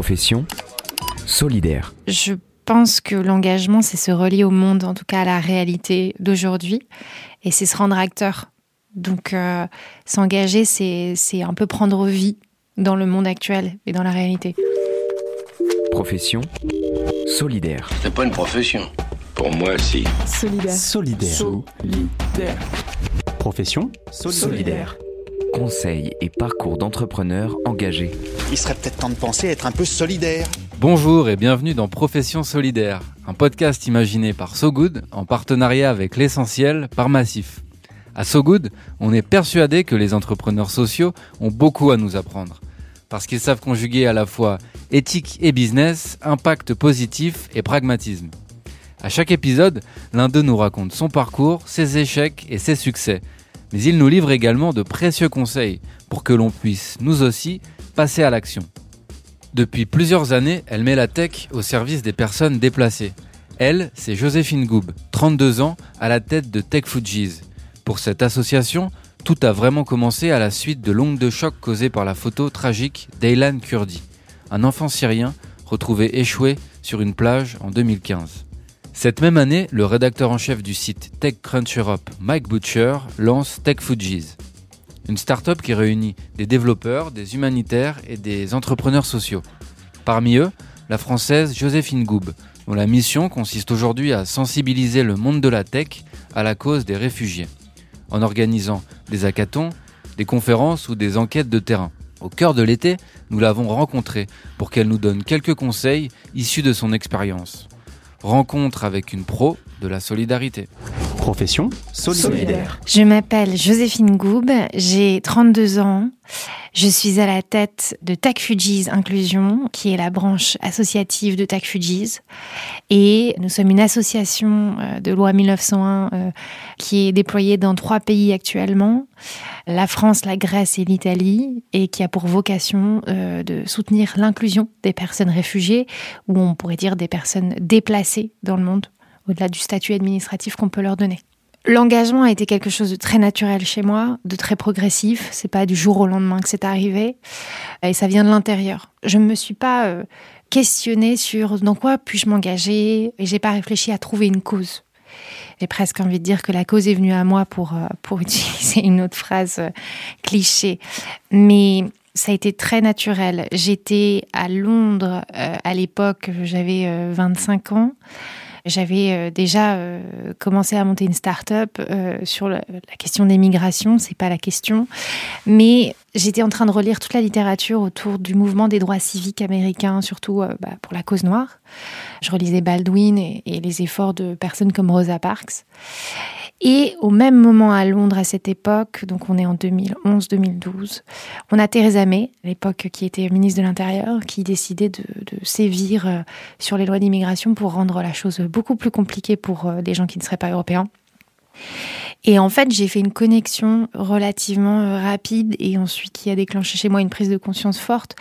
Profession solidaire. Je pense que l'engagement, c'est se relier au monde, en tout cas à la réalité d'aujourd'hui, et c'est se rendre acteur. Donc euh, s'engager, c'est un peu prendre vie dans le monde actuel et dans la réalité. Profession solidaire. C'est pas une profession. Pour moi, si. Solidaire. Solidaire. Solidaire. Profession Solidaire. Conseils et parcours d'entrepreneurs engagés. Il serait peut-être temps de penser à être un peu solidaire. Bonjour et bienvenue dans Profession Solidaire, un podcast imaginé par So Good en partenariat avec l'essentiel par Massif. À So Good, on est persuadé que les entrepreneurs sociaux ont beaucoup à nous apprendre. Parce qu'ils savent conjuguer à la fois éthique et business, impact positif et pragmatisme. À chaque épisode, l'un d'eux nous raconte son parcours, ses échecs et ses succès. Mais il nous livre également de précieux conseils pour que l'on puisse, nous aussi, passer à l'action. Depuis plusieurs années, elle met la tech au service des personnes déplacées. Elle, c'est Joséphine Goub, 32 ans, à la tête de Tech Fujis. Pour cette association, tout a vraiment commencé à la suite de l'onde de choc causée par la photo tragique d'Aylan Kurdi, un enfant syrien retrouvé échoué sur une plage en 2015. Cette même année, le rédacteur en chef du site TechCrunch Europe, Mike Butcher, lance Tech Fujis, une start-up qui réunit des développeurs, des humanitaires et des entrepreneurs sociaux. Parmi eux, la française Joséphine Goub, dont la mission consiste aujourd'hui à sensibiliser le monde de la tech à la cause des réfugiés, en organisant des hackathons, des conférences ou des enquêtes de terrain. Au cœur de l'été, nous l'avons rencontrée pour qu'elle nous donne quelques conseils issus de son expérience. Rencontre avec une pro de la solidarité. Profession Solidaire. Je m'appelle Joséphine Goub, j'ai 32 ans. Je suis à la tête de TAC Fujis Inclusion, qui est la branche associative de TAC Fujis. Et nous sommes une association euh, de loi 1901 euh, qui est déployée dans trois pays actuellement, la France, la Grèce et l'Italie, et qui a pour vocation euh, de soutenir l'inclusion des personnes réfugiées, ou on pourrait dire des personnes déplacées dans le monde, au-delà du statut administratif qu'on peut leur donner. L'engagement a été quelque chose de très naturel chez moi, de très progressif. C'est pas du jour au lendemain que c'est arrivé, et ça vient de l'intérieur. Je ne me suis pas euh, questionnée sur dans quoi puis-je m'engager, et j'ai pas réfléchi à trouver une cause. J'ai presque envie de dire que la cause est venue à moi pour euh, pour utiliser une autre phrase euh, cliché, mais ça a été très naturel. J'étais à Londres euh, à l'époque, j'avais euh, 25 ans. J'avais euh, déjà euh, commencé à monter une start-up euh, sur la, question des migrations, c'est pas la question, mais j'étais en train de relire toute la littérature autour du mouvement des droits civiques américains, surtout bah, pour la cause noire. Je relisais Baldwin et les efforts de personnes comme Rosa Parks. Et au même moment à Londres à cette époque, donc on est en 2011-2012, on a Theresa May, à l'époque qui était ministre de l'Intérieur, qui décidait de, sévir euh, sur les lois d'immigration pour rendre la chose beaucoup plus compliquée pour euh, des gens qui ne seraient pas européens. Et en fait, j'ai fait une connexion relativement euh, rapide et ensuite qui a déclenché chez moi une prise de conscience forte.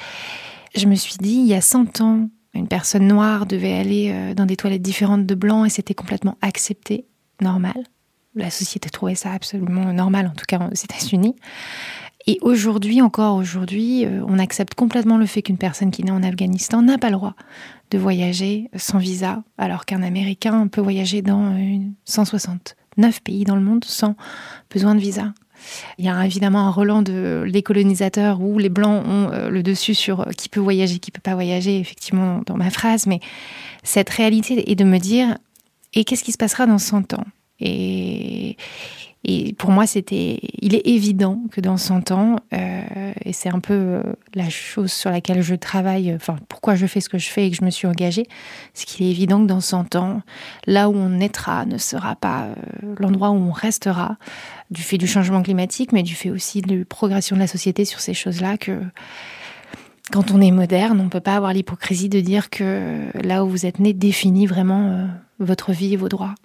Je me suis dit, il y a 100 ans, une personne noire devait aller dans des toilettes différentes de blancs et c'était complètement accepté, normal. La société trouvait ça absolument normal, en tout cas aux États-Unis. Et aujourd'hui, encore aujourd'hui, euh, on accepte complètement le fait qu'une personne qui naît en Afghanistan n'a pas le droit de voyager sans visa, alors qu'un Américain peut voyager dans euh, 169 pays dans le monde sans besoin de visa. Il y a évidemment un relan de les colonisateurs où les blancs ont euh, le dessus sur euh, qui peut voyager, qui peut pas voyager, effectivement, dans ma phrase, mais cette réalité est de me dire et qu'est-ce qui se passera dans 100 ans? Et, pour moi, c'était, il est évident que dans 100 ans, euh, et c'est un peu euh, la chose sur laquelle je travaille, enfin, pourquoi je fais ce que je fais et que je me suis engagée, c'est qu'il est évident que dans 100 ans, là où on naîtra ne sera pas euh, l'endroit où on restera, du fait du changement climatique, mais du fait aussi de la progression de la société sur ces choses-là, que quand on est moderne, on ne peut pas avoir l'hypocrisie de dire que là où vous êtes né définit vraiment votre vie et vos droits.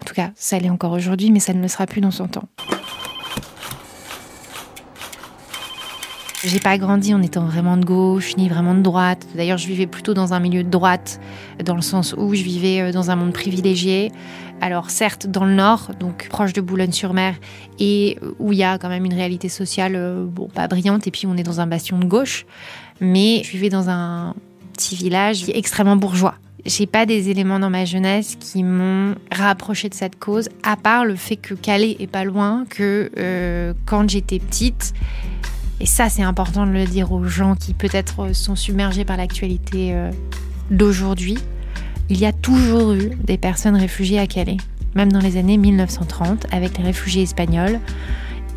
En tout cas, ça l'est encore aujourd'hui, mais ça ne le sera plus dans son temps. J'ai pas grandi en étant vraiment de gauche ni vraiment de droite. D'ailleurs, je vivais plutôt dans un milieu de droite, dans le sens où je vivais euh, dans un monde privilégié. Alors certes dans le nord, donc proche de Boulogne-sur-Mer, et où il y a quand même une réalité sociale euh, bon pas brillante, et puis on est dans un bastion de gauche, mais je vivais dans un petit village extrêmement bourgeois. J'ai pas des éléments dans ma jeunesse qui m'ont rapproché de cette cause, à part le fait que Calais est pas loin, que euh, quand j'étais petite, et ça c'est important de le dire aux gens qui peut-être sont submergés par l'actualité euh, d'aujourd'hui, il y a toujours eu des personnes réfugiées à Calais, même dans les années 1930 avec les réfugiés espagnols.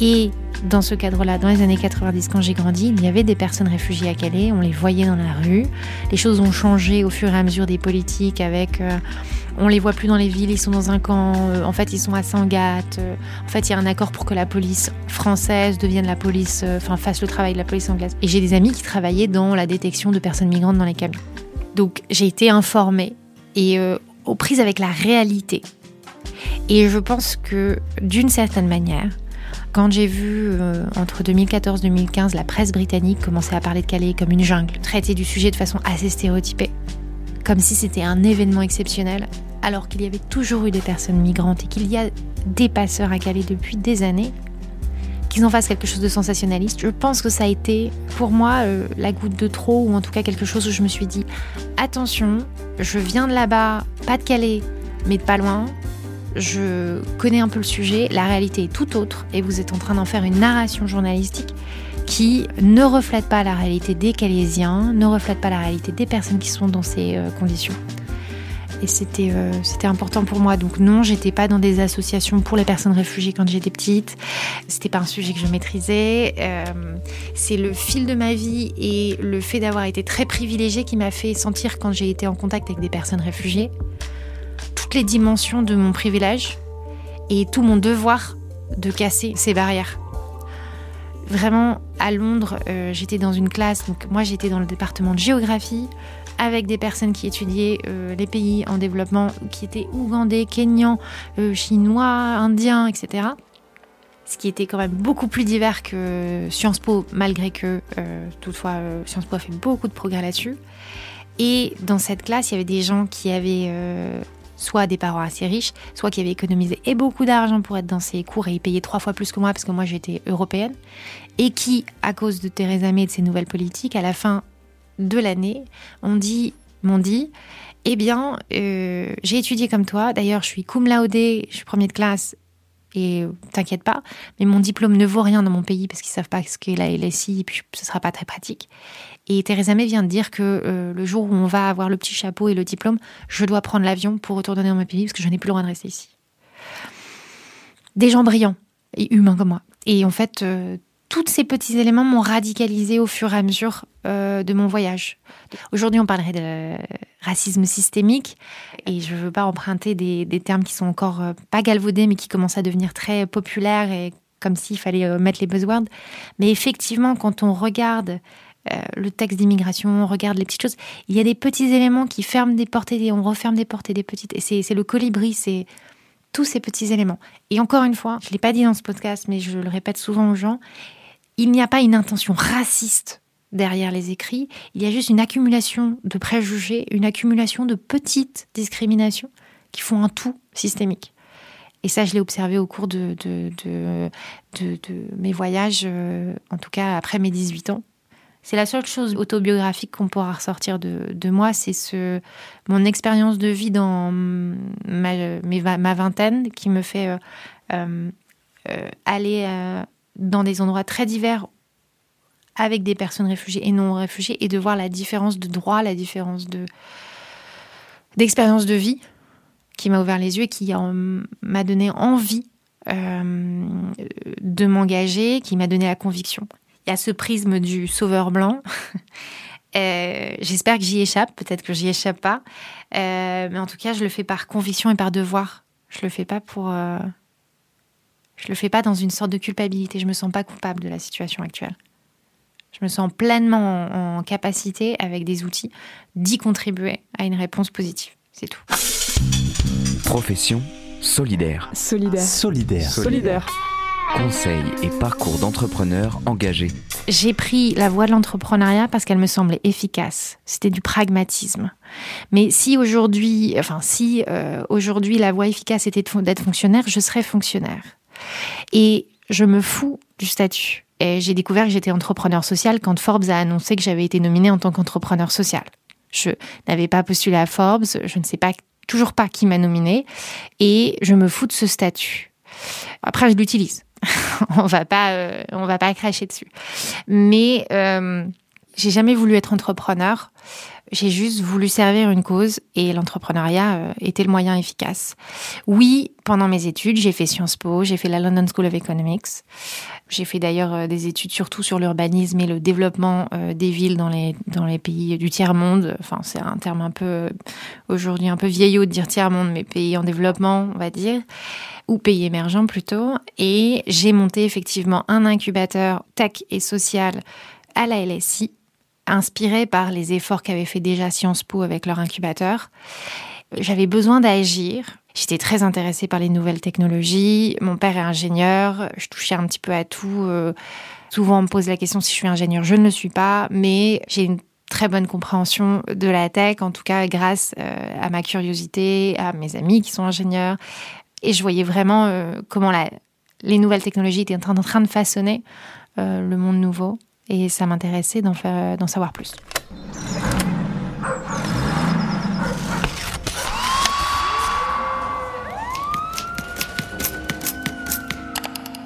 Et dans ce cadre-là, dans les années 90, quand j'ai grandi, il y avait des personnes réfugiées à Calais, on les voyait dans la rue. Les choses ont changé au fur et à mesure des politiques avec... Euh, on les voit plus dans les villes, ils sont dans un camp, euh, en fait ils sont à Sangatte. Euh, en fait, il y a un accord pour que la police française devienne la police, enfin fasse le travail de la police anglaise. Et j'ai des amis qui travaillaient dans la détection de personnes migrantes dans les camions. Donc j'ai été informée et aux prises avec la réalité. Et je pense que d'une certaine manière, quand j'ai vu euh, entre 2014 et 2015 la presse britannique commencer à parler de Calais comme une jungle, traiter du sujet de façon assez stéréotypée, comme si c'était un événement exceptionnel, alors qu'il y avait toujours eu des personnes migrantes et qu'il y a des passeurs à Calais depuis des années, qu'ils en fassent quelque chose de sensationnaliste, je pense que ça a été pour moi euh, la goutte de trop, ou en tout cas quelque chose où je me suis dit attention, je viens de là-bas, pas de Calais, mais de pas loin, je connais un peu le sujet, la réalité est tout autre et vous êtes en train d'en faire une narration journalistique qui ne reflète pas la réalité des Calaisiens, ne reflète pas la réalité des personnes qui sont dans ces euh, conditions. Et c'était euh, c'était important pour moi. Donc non, j'étais pas dans des associations pour les personnes réfugiées quand j'étais petite. C'était pas un sujet que je maîtrisais. Euh, c'est le fil de ma vie et le fait d'avoir été très privilégiée qui m'a fait sentir quand j'ai été en contact avec des personnes réfugiées toutes les dimensions de mon privilège et tout mon devoir de casser ces barrières. Vraiment, à Londres, euh, j'étais dans une classe, donc moi j'étais dans le département de géographie, avec des personnes qui étudiaient euh, les pays en développement, qui étaient ougandais, kenyans, euh, chinois, indiens, etc. Ce qui était quand même beaucoup plus divers que Sciences Po, malgré que, toutefois, Sciences Po a fait beaucoup de progrès là-dessus. Et dans cette classe, il y avait des gens qui avaient soit des parents assez riches, soit qui avaient économisé et beaucoup d'argent pour être dans ces cours et y payer trois fois plus que moi parce que moi j'étais européenne, et qui, à cause de Theresa May et de ses nouvelles politiques, à la fin de l'année, on dit, m'ont dit, eh bien, euh, j'ai étudié comme toi. D'ailleurs, je suis cum laude, je suis premier de classe et t'inquiète pas, mais mon diplôme ne vaut rien dans mon pays parce qu'ils savent pas ce qu'est la LSI et puis ce sera pas très pratique. Et Theresa May vient de dire que euh, le jour où on va avoir le petit chapeau et le diplôme, je dois prendre l'avion pour retourner dans mon pays parce que je n'ai plus le droit de rester ici. Des gens brillants et humains comme moi. Et en fait, euh, tous ces petits éléments m'ont radicalisé au fur et à mesure euh, de mon voyage. Aujourd'hui, on parlerait de racisme systémique et je ne veux pas emprunter des, termes qui sont encore pas galvaudés mais qui commencent à devenir très populaires et comme s'il fallait mettre les buzzwords. Mais effectivement, quand on regarde euh, le texte d'immigration, on regarde les petites choses. Il y a des petits éléments qui ferment des portes et on referme des portes et des petites. Et c'est le colibri, c'est tous ces petits éléments. Et encore une fois, je ne l'ai pas dit dans ce podcast, mais je le répète souvent aux gens, il n'y a pas une intention raciste derrière les écrits, il y a juste une accumulation de préjugés, une accumulation de petites discriminations qui font un tout systémique. Et ça, je l'ai observé au cours de, mes voyages, euh, en tout cas après mes 18 ans. C'est la seule chose autobiographique qu'on pourra ressortir de, moi, c'est ce, mon expérience de vie dans ma, vingtaine qui me fait euh, euh, aller dans des endroits très divers avec des personnes réfugiées et non réfugiées et de voir la différence de droit, la différence de d'expérience de vie qui m'a ouvert les yeux et qui m'a donné envie de m'engager, qui m'a donné la conviction il y a ce prisme du sauveur blanc. Euh, j'espère que j'y échappe, peut-être que j'y échappe pas. Euh, mais en tout cas, je le fais par conviction et par devoir. Je le fais pas pour. Je le fais pas dans une sorte de culpabilité. Je me sens pas coupable de la situation actuelle. Je me sens pleinement en capacité, avec des outils, d'y contribuer à une réponse positive. C'est tout. Profession solidaire. Solidaire. Solidaire. Solidaire. Conseils et parcours d'entrepreneurs engagés. J'ai pris la voie de l'entrepreneuriat parce qu'elle me semblait efficace. C'était du pragmatisme. Mais si aujourd'hui, enfin si euh, aujourd'hui la voie efficace était d'être fonctionnaire, je serais fonctionnaire. Et je me fous du statut. J'ai découvert que j'étais entrepreneur social quand Forbes a annoncé que j'avais été nominée en tant qu'entrepreneur social. Je n'avais pas postulé à Forbes, je ne sais pas toujours pas qui m'a nominé et je me fous de ce statut. Après, je l'utilise. on va euh, va pas cracher dessus. Mais euh, j'ai jamais voulu être entrepreneur. J'ai juste voulu servir une cause et l'entrepreneuriat euh, était le moyen efficace. Oui, pendant mes études, j'ai fait Sciences Po, j'ai fait la London School of Economics. J'ai fait d'ailleurs euh, des études surtout sur l'urbanisme et le développement euh, des villes dans les, dans les pays du tiers-monde. Enfin, c'est un terme un peu, aujourd'hui, un peu vieillot de dire tiers-monde, mais pays en développement, on va dire, ou pays émergents plutôt. Et j'ai monté effectivement un incubateur tech et social à la LSI inspirée par les efforts qu'avait fait déjà Sciences Po avec leur incubateur. J'avais besoin d'agir. J'étais très intéressée par les nouvelles technologies. Mon père est ingénieur. Je touchais un petit peu à tout. Euh, souvent, on me pose la question si je suis ingénieur. Je ne le suis pas, mais j'ai une très bonne compréhension de la tech, en tout cas grâce euh, à ma curiosité, à mes amis qui sont ingénieurs. Et je voyais vraiment euh, comment les nouvelles technologies étaient en train de façonner le monde nouveau et ça m'intéressait d'en, faire, d'en savoir plus.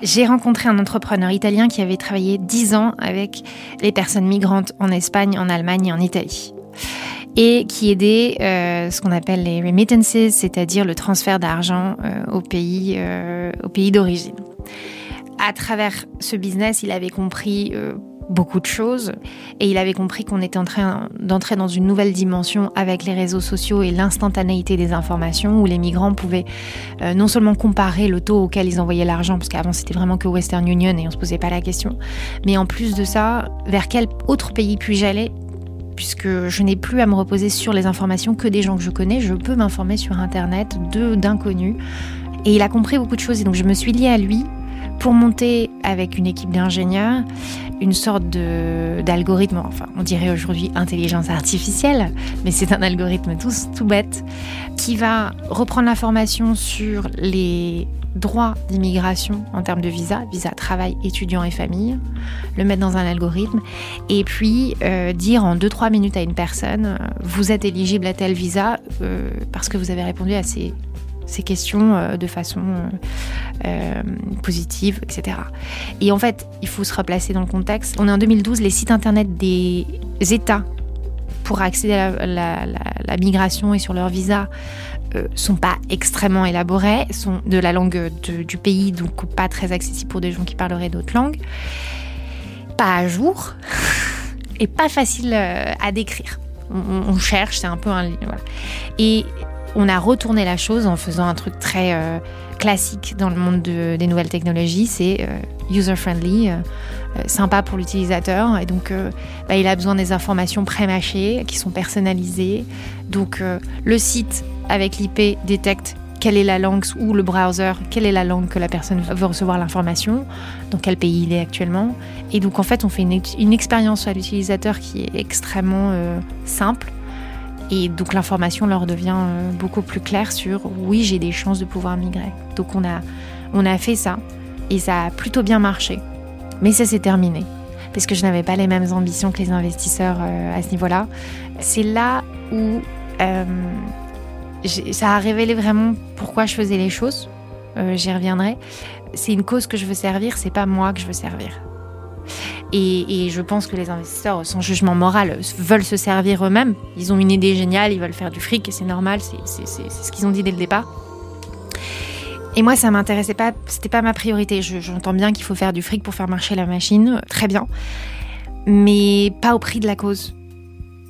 J'ai rencontré un entrepreneur italien qui avait travaillé 10 ans avec les personnes migrantes en Espagne, en Allemagne et en Italie. Et qui aidait euh, ce qu'on appelle les remittances, c'est-à-dire le transfert d'argent euh, au, pays, euh, au pays d'origine. À travers ce business, il avait compris beaucoup de choses. Et il avait compris qu'on était en train d'entrer dans une nouvelle dimension avec les réseaux sociaux et l'instantanéité des informations où les migrants pouvaient euh, non seulement comparer le taux auquel ils envoyaient l'argent parce qu'avant c'était vraiment que Western Union et on se posait pas la question mais en plus de ça vers quel autre pays puis-je aller puisque je n'ai plus à me reposer sur les informations que des gens que je connais. Je peux m'informer sur internet de d'inconnus. Et il a compris beaucoup de choses et donc je me suis liée à lui pour monter avec une équipe d'ingénieurs une sorte d'algorithme, enfin on dirait aujourd'hui intelligence artificielle, mais c'est un algorithme tout, bête, qui va reprendre l'information sur les droits d'immigration en termes de visa, visa travail, étudiant et famille, le mettre dans un algorithme, et puis euh, dire en 2-3 minutes à une personne, euh, vous êtes éligible à tel visa euh, parce que vous avez répondu à ces ces questions euh, de façon euh, euh, positive, etc. Et en fait, il faut se replacer dans le contexte. On est en 2012, les sites internet des États pour accéder à la, migration et sur leur visa sont pas extrêmement élaborés, sont de la langue du pays, donc pas très accessibles pour des gens qui parleraient d'autres langues, pas à jour et pas facile à décrire. On, cherche, c'est un peu un... Et on a retourné la chose en faisant un truc très euh, classique dans le monde des nouvelles technologies, c'est euh, user-friendly, euh, sympa pour l'utilisateur. Et donc, bah, il a besoin des informations pré-mâchées, qui sont personnalisées. Donc, le site avec l'IP détecte quelle est la langue ou le browser, quelle est la langue que la personne veut recevoir l'information, dans quel pays il est actuellement. Et donc, en fait, on fait une expérience à l'utilisateur qui est extrêmement simple et donc l'information leur devient euh, beaucoup plus claire sur oui, j'ai des chances de pouvoir migrer. Donc on a, on a fait ça et ça a plutôt bien marché. Mais ça s'est terminé parce que je n'avais pas les mêmes ambitions que les investisseurs euh, à ce niveau-là. C'est là où euh, ça a révélé vraiment pourquoi je faisais les choses. J'y reviendrai. C'est une cause que je veux servir, c'est pas moi que je veux servir. Et, je pense que les investisseurs, sans jugement moral, veulent se servir eux-mêmes. Ils ont une idée géniale, ils veulent faire du fric et c'est normal, c'est ce qu'ils ont dit dès le départ. Et moi, ça m'intéressait pas, c'était pas ma priorité. J'entends bien qu'il faut faire du fric pour faire marcher la machine, très bien, mais pas au prix de la cause.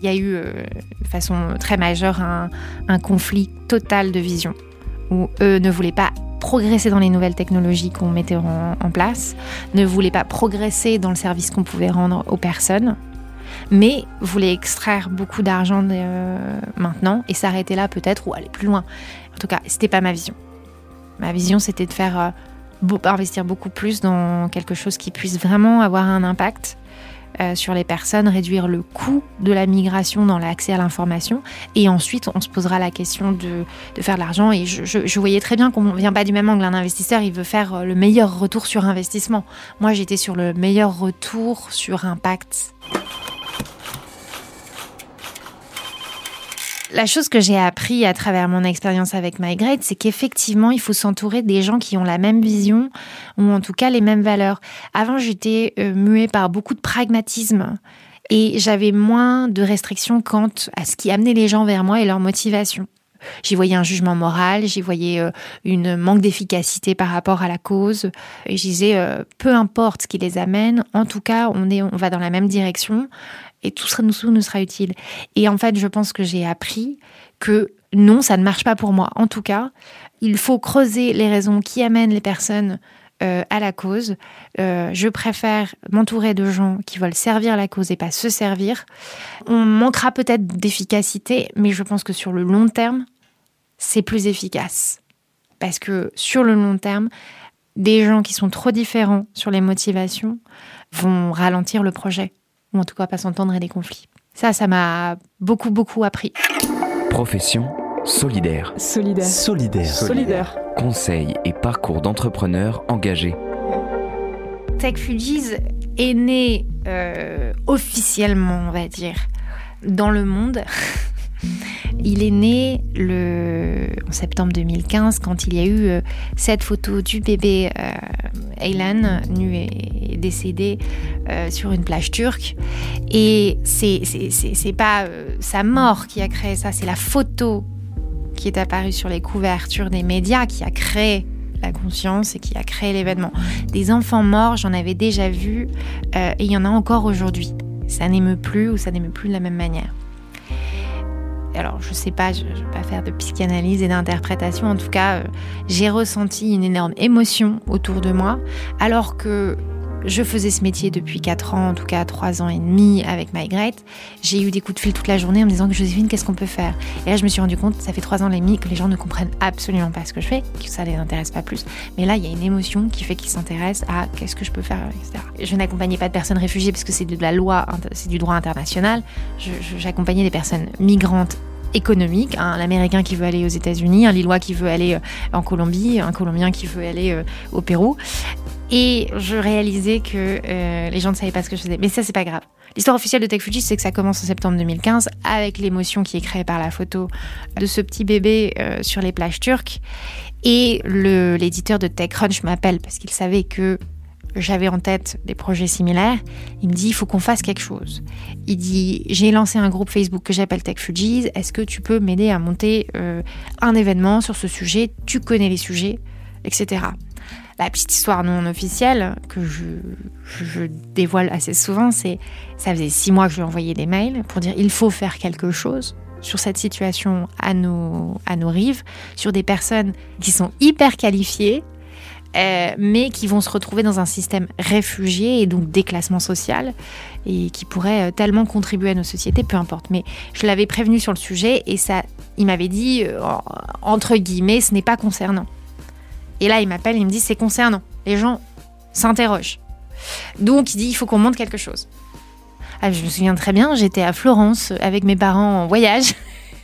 Il y a eu, euh, de façon très majeure, un conflit total de vision, où eux ne voulaient pas progresser dans les nouvelles technologies qu'on mettait en, place, ne voulait pas progresser dans le service qu'on pouvait rendre aux personnes, mais voulait extraire beaucoup d'argent euh, maintenant et s'arrêter là peut-être ou aller plus loin. En tout cas, c'était pas ma vision. Ma vision, c'était de faire euh, investir beaucoup plus dans quelque chose qui puisse vraiment avoir un impact euh, sur les personnes, réduire le coût de la migration dans l'accès à l'information. Et ensuite, on se posera la question de, faire de l'argent. Et je, voyais très bien qu'on ne vient pas du même angle. Un investisseur, il veut faire euh, le meilleur retour sur investissement. Moi, j'étais sur le meilleur retour sur impact. La chose que j'ai appris à travers mon expérience avec MyGrade, c'est qu'effectivement, il faut s'entourer des gens qui ont la même vision ou en tout cas les mêmes valeurs. Avant, j'étais euh, muée par beaucoup de pragmatisme et j'avais moins de restrictions quant à ce qui amenait les gens vers moi et leur motivation. J'y voyais un jugement moral, j'y voyais euh, une manque d'efficacité par rapport à la cause. Et je disais, euh, peu importe ce qui les amène, en tout cas, on, est, on va dans la même direction et tout sera, nous, nous sera utile. Et en fait, je pense que j'ai appris que non, ça ne marche pas pour moi. En tout cas, il faut creuser les raisons qui amènent les personnes euh, à la cause. je préfère m'entourer de gens qui veulent servir la cause et pas se servir. On manquera peut-être d'efficacité, mais je pense que sur le long terme, c'est plus efficace. Parce que sur le long terme, des gens qui sont trop différents sur les motivations vont ralentir le projet, ou en tout cas pas s'entendre et des conflits. Ça, ça m'a beaucoup, beaucoup appris. Profession solidaire. Solidaire. Solidaire. Solidaire. Conseils et parcours d'entrepreneurs engagés. Tech Fugees est né euh, officiellement, on va dire, dans le monde Il est né le, en septembre 2015 quand il y a eu euh, cette photo du bébé euh, Aylan, nu et décédé euh, sur une plage turque. Et c'est, pas sa mort qui a créé ça, c'est la photo qui est apparue sur les couvertures des médias qui a créé la conscience et qui a créé l'événement. Des enfants morts, j'en avais déjà vu et il y en a encore aujourd'hui. Ça n'émeut plus ou ça n'émeut plus de la même manière alors je sais pas, je ne vais pas faire de psychanalyse et d'interprétation, en tout cas, euh, j'ai ressenti une énorme émotion autour de moi, alors que je faisais ce métier depuis 4 ans, en tout cas 3 ans et demi avec MyGreat. J'ai eu des coups de fil toute la journée en me disant que Joséphine, qu'est-ce qu'on peut faire? Et là, je me suis rendu compte, ça fait 3 ans et demi que les gens ne comprennent absolument pas ce que je fais, que ça ne les intéresse pas plus. Mais là, il y a une émotion qui fait qu'ils s'intéressent à qu'est-ce que je peux faire, etc. Je n'accompagnais pas de personnes réfugiées parce que c'est de la loi, c'est du droit international. J'accompagnais des personnes migrantes économiques, un Américain qui veut aller aux États-Unis, un Lillois qui veut aller euh, en Colombie, un Colombien qui veut aller euh, au Pérou. Et je réalisais que euh, les gens ne savaient pas ce que je faisais. Mais ça, c'est pas grave. L'histoire officielle de Tech Fuji, c'est que ça commence en septembre 2015 avec l'émotion qui est créée par la photo de ce petit bébé euh, sur les plages turques. Et l'éditeur de TechCrunch m'appelle parce qu'il savait que j'avais en tête des projets similaires. Il me dit, il faut qu'on fasse quelque chose. Il dit, j'ai lancé un groupe Facebook que j'appelle Tech Fugees. Est-ce que tu peux m'aider à monter euh, un événement sur ce sujet? Tu connais les sujets, etc la petite histoire non officielle que je, dévoile assez souvent, c'est ça faisait six mois que je lui envoyais des mails pour dire il faut faire quelque chose sur cette situation à nos, rives, sur des personnes qui sont hyper qualifiées, euh, mais qui vont se retrouver dans un système réfugié et donc déclassement social, et qui pourraient euh, tellement contribuer à nos sociétés, peu importe. Mais je l'avais prévenu sur le sujet et ça, il m'avait dit, euh, entre guillemets, ce n'est pas concernant. Et là, il m'appelle, il me dit c'est concernant. Les gens s'interrogent. Donc, il dit il faut qu'on monte quelque chose. Ah, je me souviens très bien, j'étais à Florence avec mes parents en voyage.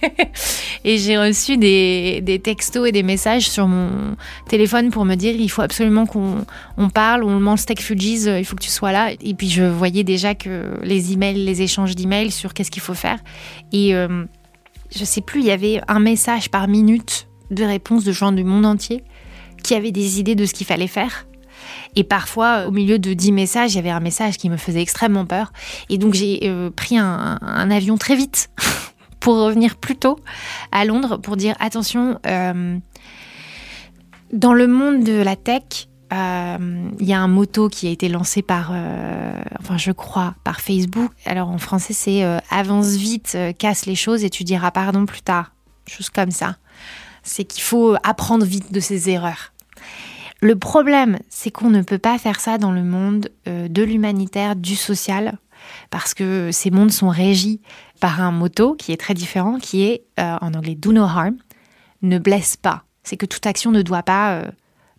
et j'ai reçu des, textos et des messages sur mon téléphone pour me dire il faut absolument qu'on on parle, on mange Steak Fujis, il faut que tu sois là. Et puis je voyais déjà que les emails, les échanges d'emails sur qu'est-ce qu'il faut faire. Et euh, je sais plus, il y avait un message par minute de réponse de gens du monde entier qui avaient des idées de ce qu'il fallait faire. Et parfois, au milieu de dix messages, il y avait un message qui me faisait extrêmement peur. Et donc, j'ai euh, pris un, avion très vite pour revenir plus tôt à Londres pour dire attention, euh, dans le monde de la tech, euh, il y a un motto qui a été lancé par, enfin je crois, par Facebook. Alors en français c'est avance vite, casse les choses et tu diras pardon plus tard. Chose comme ça. C'est qu'il faut apprendre vite de ses erreurs. Le problème, c'est qu'on ne peut pas faire ça dans le monde euh, de l'humanitaire, du social, parce que ces mondes sont régis par un motto qui est très différent, qui est euh, en anglais do no harm, ne blesse pas. C'est que toute action ne doit pas, euh,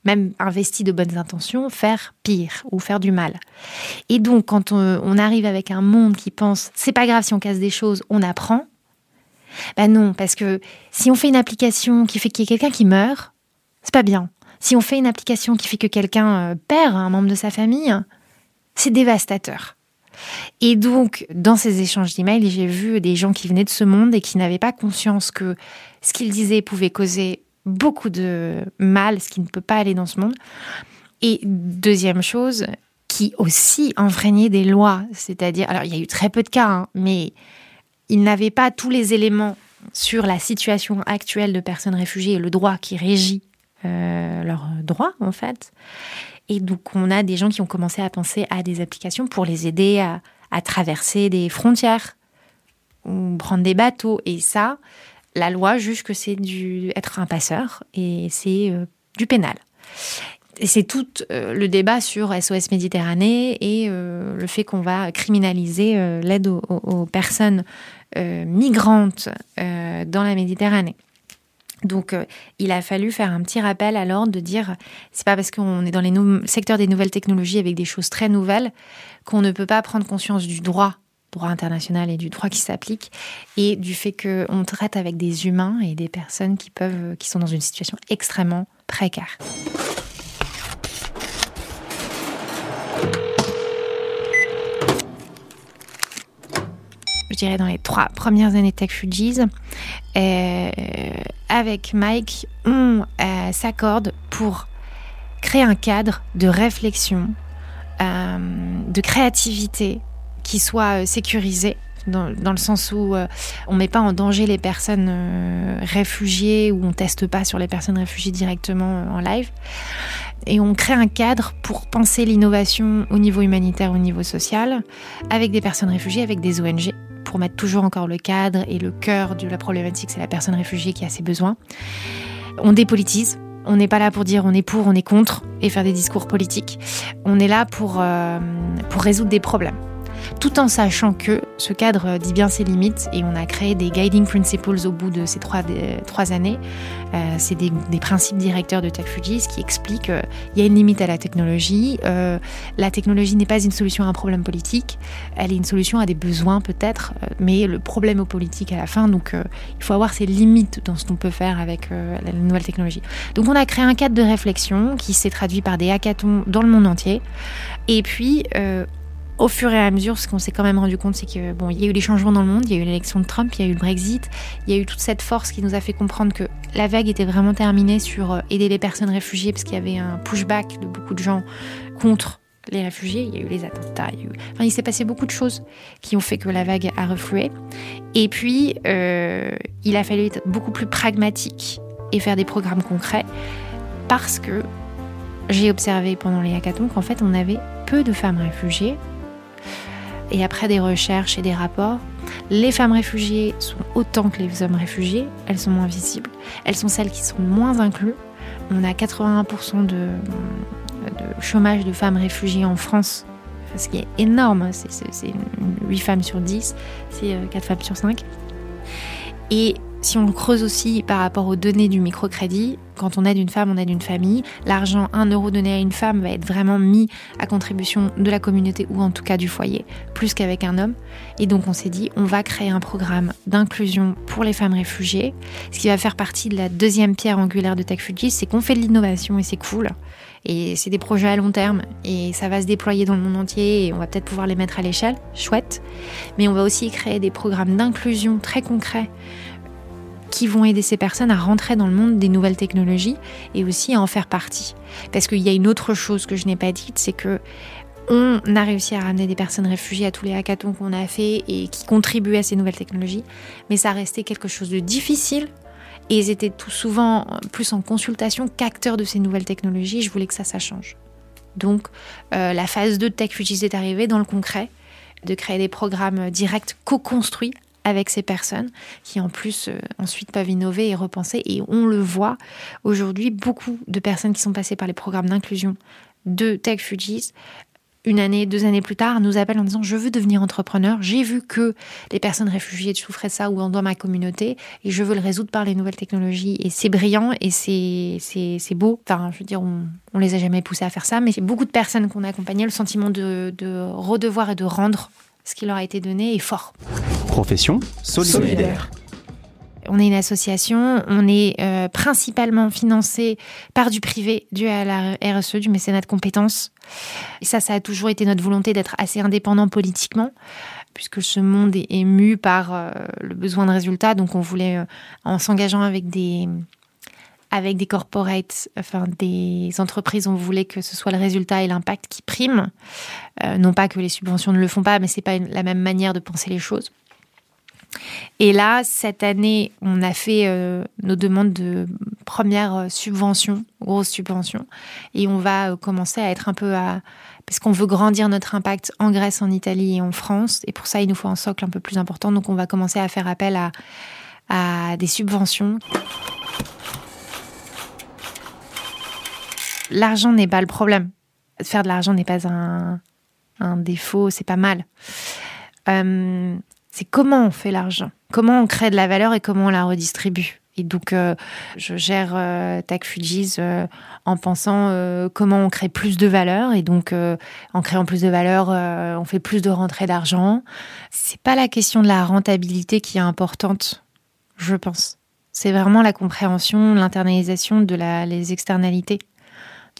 même investie de bonnes intentions, faire pire ou faire du mal. Et donc, quand on, arrive avec un monde qui pense c'est pas grave si on casse des choses, on apprend. Ben non, parce que si on fait une application qui fait qu'il y ait quelqu'un qui meurt, c'est pas bien. Si on fait une application qui fait que quelqu'un euh, perd un membre de sa famille, c'est dévastateur. Et donc, dans ces échanges d'emails, j'ai vu des gens qui venaient de ce monde et qui n'avaient pas conscience que ce qu'ils disaient pouvait causer beaucoup de mal, ce qui ne peut pas aller dans ce monde. Et deuxième chose, qui aussi enfreignait des lois, c'est-à-dire, alors il y a eu très peu de cas, hein, mais ils n'avaient pas tous les éléments sur la situation actuelle de personnes réfugiées et le droit qui régit euh, leurs droits, en fait. Et donc, on a des gens qui ont commencé à penser à des applications pour les aider à, à traverser des frontières ou prendre des bateaux. Et ça, la loi juge que c'est du être un passeur et c'est euh, du pénal. Et c'est tout euh, le débat sur SOS Méditerranée et euh, le fait qu'on va criminaliser l'aide aux, personnes migrantes dans la Méditerranée. Donc, il a fallu faire un petit rappel à l'ordre de dire c'est pas parce qu'on est dans les secteurs des nouvelles technologies avec des choses très nouvelles qu'on ne peut pas prendre conscience du droit droit international et du droit qui s'applique, et du fait qu'on traite avec des humains et des personnes qui, peuvent, qui sont dans une situation extrêmement précaire. Je dirais dans les trois premières années Tech Fugees, euh, avec Mike, on euh, s'accorde pour créer un cadre de réflexion, euh, de créativité, qui soit sécurisé dans, le sens où on ne met pas en danger les personnes réfugiées ou on teste pas sur les personnes réfugiées directement en live. Et on crée un cadre pour penser l'innovation au niveau humanitaire, au niveau social, avec des personnes réfugiées, avec des ONG, pour mettre toujours encore le cadre et le cœur de la problématique, c'est la personne réfugiée qui a ses besoins. On dépolitise, on n'est pas là pour dire on est pour, on est contre et faire des discours politiques. On est là pour, pour résoudre des problèmes tout en sachant que ce cadre dit bien ses limites et on a créé des guiding principles au bout de ces trois, années. Euh, c'est des, principes directeurs de TechFugis qui expliquent qu'il y a une limite à la technologie. Euh, la technologie n'est pas une solution à un problème politique, elle est une solution à des besoins peut-être, euh, mais le problème au politique à la fin. Donc il faut avoir ses limites dans ce qu'on peut faire avec la nouvelle technologie. Donc on a créé un cadre de réflexion qui s'est traduit par des hackathons dans le monde entier. Et puis, au fur et à mesure, ce qu'on s'est quand même rendu compte, c'est que bon, il y a eu des changements dans le monde, il y a eu l'élection de Trump, il y a eu le Brexit, il y a eu toute cette force qui nous a fait comprendre que la vague était vraiment terminée sur euh, aider les personnes réfugiées, parce qu'il y avait un pushback de beaucoup de gens contre les réfugiés. Il y a eu les attentats, il, enfin, il s'est passé beaucoup de choses qui ont fait que la vague a reflué. Et puis, euh, il a fallu être beaucoup plus pragmatique et faire des programmes concrets, parce que j'ai observé pendant les hackathons qu'en fait, on avait peu de femmes réfugiées et après des recherches et des rapports, les femmes réfugiées sont autant que les hommes réfugiés, elles sont moins visibles, elles sont celles qui sont moins incluses. On a 81% de, chômage de femmes réfugiées en France, ce qui est énorme, c'est 8 femmes sur 10, c'est 4 euh, femmes sur 5. Et si on creuse aussi par rapport aux données du microcrédit, quand on aide une femme, on aide une famille. L'argent, 1 euro donné à une femme va être vraiment mis à contribution de la communauté ou en tout cas du foyer, plus qu'avec un homme. Et donc on s'est dit, on va créer un programme d'inclusion pour les femmes réfugiées. Ce qui va faire partie de la deuxième pierre angulaire de TechFugis, c'est qu'on fait de l'innovation et c'est cool. Et c'est des projets à long terme et ça va se déployer dans le monde entier et on va peut-être pouvoir les mettre à l'échelle, chouette. Mais on va aussi créer des programmes d'inclusion très concrets qui vont aider ces personnes à rentrer dans le monde des nouvelles technologies et aussi à en faire partie. Parce qu'il y a une autre chose que je n'ai pas dite, c'est que on a réussi à ramener des personnes réfugiées à tous les hackathons qu'on a fait et qui contribuent à ces nouvelles technologies, mais ça restait quelque chose de difficile et ils étaient tout souvent plus en consultation qu'acteurs de ces nouvelles technologies. Je voulais que ça, ça change. Donc euh, la phase 2 de TechFugis est arrivée dans le concret, de créer des programmes directs co-construits avec ces personnes qui en plus euh, ensuite peuvent innover et repenser. Et on le voit aujourd'hui, beaucoup de personnes qui sont passées par les programmes d'inclusion de Tech Fujis une année, deux années plus tard, nous appellent en disant je veux devenir entrepreneur. J'ai vu que les personnes réfugiées souffraient ça ou dans ma communauté et je veux le résoudre par les nouvelles technologies. Et c'est brillant et c'est, c'est, beau. Enfin, je veux dire, on, on les a jamais poussés à faire ça, mais c'est beaucoup de personnes qu'on a accompagnées. Le sentiment de, de redevoir et de rendre ce qui leur a été donné est fort. Profession solidaire. on est une association, on est euh, principalement financé par du privé, dû à la RSE, du mécénat de compétences. Et ça, ça a toujours été notre volonté d'être assez indépendant politiquement, puisque ce monde est ému par euh, le besoin de résultats. Donc on voulait, euh, en s'engageant avec des avec des corporates, enfin des entreprises, on voulait que ce soit le résultat et l'impact qui priment. Euh, non pas que les subventions ne le font pas, mais c'est pas une- la même manière de penser les choses. Et là, cette année, on a fait euh, nos demandes de première euh, subvention, grosse subvention, et on va euh, commencer à être un peu à parce qu'on veut grandir notre impact en Grèce, en Italie et en France, et pour ça, il nous faut un socle un peu plus important. Donc, on va commencer à faire appel à, des subventions. L'argent n'est pas le problème. Faire de l'argent n'est pas un, défaut, c'est pas mal. C'est comment on fait l'argent, comment on crée de la valeur et comment on la redistribue? Et donc, euh, je gère euh, Tag Fujis euh, en pensant euh, comment on crée plus de valeur. Et donc, euh, en créant plus de valeur, on fait plus de rentrées d'argent. C'est pas la question de la rentabilité qui est importante, je pense. C'est vraiment la compréhension, l'internalisation de la, les externalités.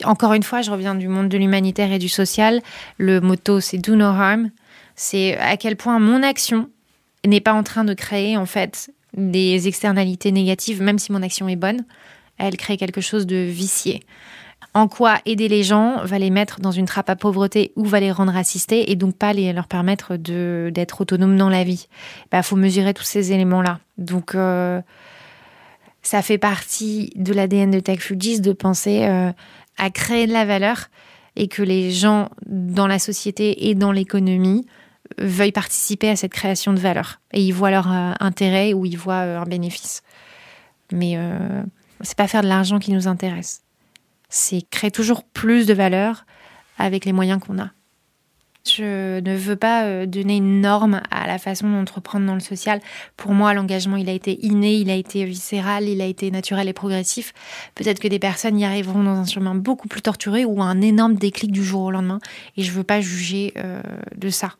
Encore une fois, je reviens du monde de l'humanitaire et du social. Le motto, c'est do no harm. C'est à quel point mon action n'est pas en train de créer, en fait, des externalités négatives, même si mon action est bonne. Elle crée quelque chose de vicié. En quoi aider les gens va les mettre dans une trappe à pauvreté ou va les rendre assistés et donc pas les, leur permettre de, d'être autonomes dans la vie? Il bah, faut mesurer tous ces éléments-là. Donc, euh, ça fait partie de l'ADN de Tech Fujis de penser euh, à créer de la valeur et que les gens dans la société et dans l'économie veuillent participer à cette création de valeur et ils voient leur euh, intérêt ou ils voient euh, un bénéfice. Mais euh, c'est pas faire de l'argent qui nous intéresse. C'est créer toujours plus de valeur avec les moyens qu'on a. Je ne veux pas euh, donner une norme à la façon d'entreprendre dans le social. Pour moi, l'engagement, il a été inné, il a été viscéral, il a été naturel et progressif. Peut-être que des personnes y arriveront dans un chemin beaucoup plus torturé ou un énorme déclic du jour au lendemain. Et je veux pas juger euh, de ça.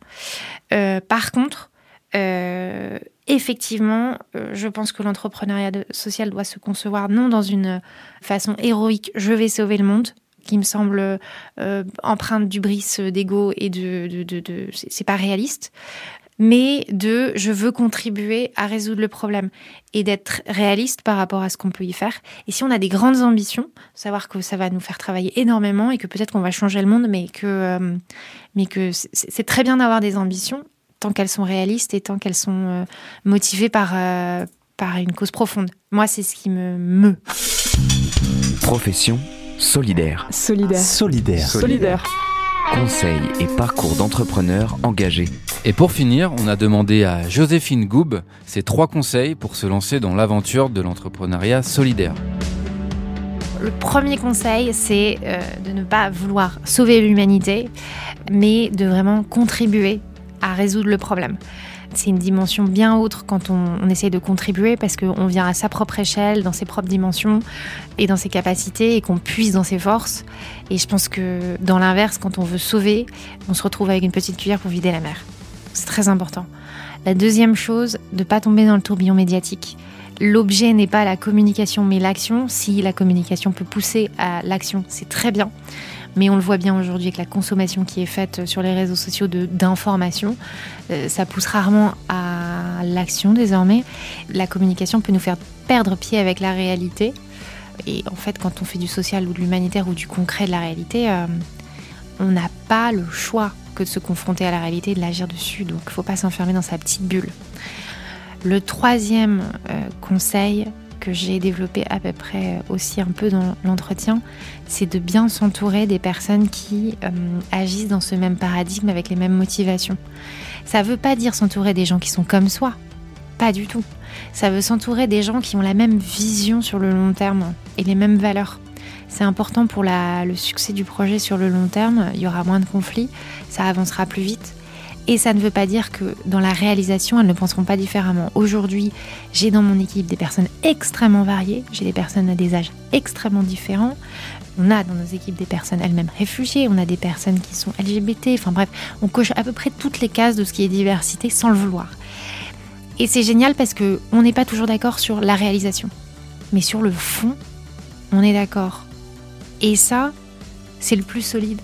Euh, par contre, euh, effectivement, euh, je pense que l'entrepreneuriat social doit se concevoir non dans une façon héroïque, je vais sauver le monde, qui me semble euh, empreinte d'ubris, d'ego et de, c'est pas réaliste, mais de je veux contribuer à résoudre le problème et d'être réaliste par rapport à ce qu'on peut y faire. Et si on a des grandes ambitions, savoir que ça va nous faire travailler énormément et que peut-être qu'on va changer le monde, mais que, euh, mais que c'est- très bien d'avoir des ambitions tant qu'elles sont réalistes et tant qu'elles sont euh, motivées par, par une cause profonde. Moi, c'est ce qui me meut. Profession solidaire. Solidaire. Solidaire. Solidaire. Conseils et parcours d'entrepreneurs engagés. Et pour finir, on a demandé à Joséphine Goub ses trois conseils pour se lancer dans l'aventure de l'entrepreneuriat solidaire. Le premier conseil, c'est euh, de ne pas vouloir sauver l'humanité, mais de vraiment contribuer à résoudre le problème. C'est une dimension bien autre quand on, on essaye de contribuer parce qu'on vient à sa propre échelle, dans ses propres dimensions et dans ses capacités et qu'on puise dans ses forces. Et je pense que dans l'inverse, quand on veut sauver, on se retrouve avec une petite cuillère pour vider la mer. C'est très important. La deuxième chose, de ne pas tomber dans le tourbillon médiatique. L'objet n'est pas la communication mais l'action. Si la communication peut pousser à l'action, c'est très bien. Mais on le voit bien aujourd'hui avec la consommation qui est faite sur les réseaux sociaux d'informations. Euh, ça pousse rarement à l'action désormais. La communication peut nous faire perdre pied avec la réalité. Et en fait, quand on fait du social ou de l'humanitaire ou du concret de la réalité, euh, on n'a pas le choix que de se confronter à la réalité et de l'agir dessus. Donc, il ne faut pas s'enfermer dans sa petite bulle. Le troisième euh, conseil que j'ai développé à peu près aussi un peu dans l'entretien, c'est de bien s'entourer des personnes qui euh, agissent dans ce même paradigme avec les mêmes motivations. Ça ne veut pas dire s'entourer des gens qui sont comme soi, pas du tout. Ça veut s'entourer des gens qui ont la même vision sur le long terme et les mêmes valeurs. C'est important pour le succès du projet sur le long terme, il y aura moins de conflits, ça avancera plus vite. Et ça ne veut pas dire que dans la réalisation, elles ne penseront pas différemment. Aujourd'hui, j'ai dans mon équipe des personnes extrêmement variées, j'ai des personnes à des âges extrêmement différents. On a dans nos équipes des personnes elles-mêmes réfugiées, on a des personnes qui sont LGBT, enfin bref, on coche à peu près toutes les cases de ce qui est diversité sans le vouloir. Et c'est génial parce que on n'est pas toujours d'accord sur la réalisation, mais sur le fond, on est d'accord. Et ça, c'est le plus solide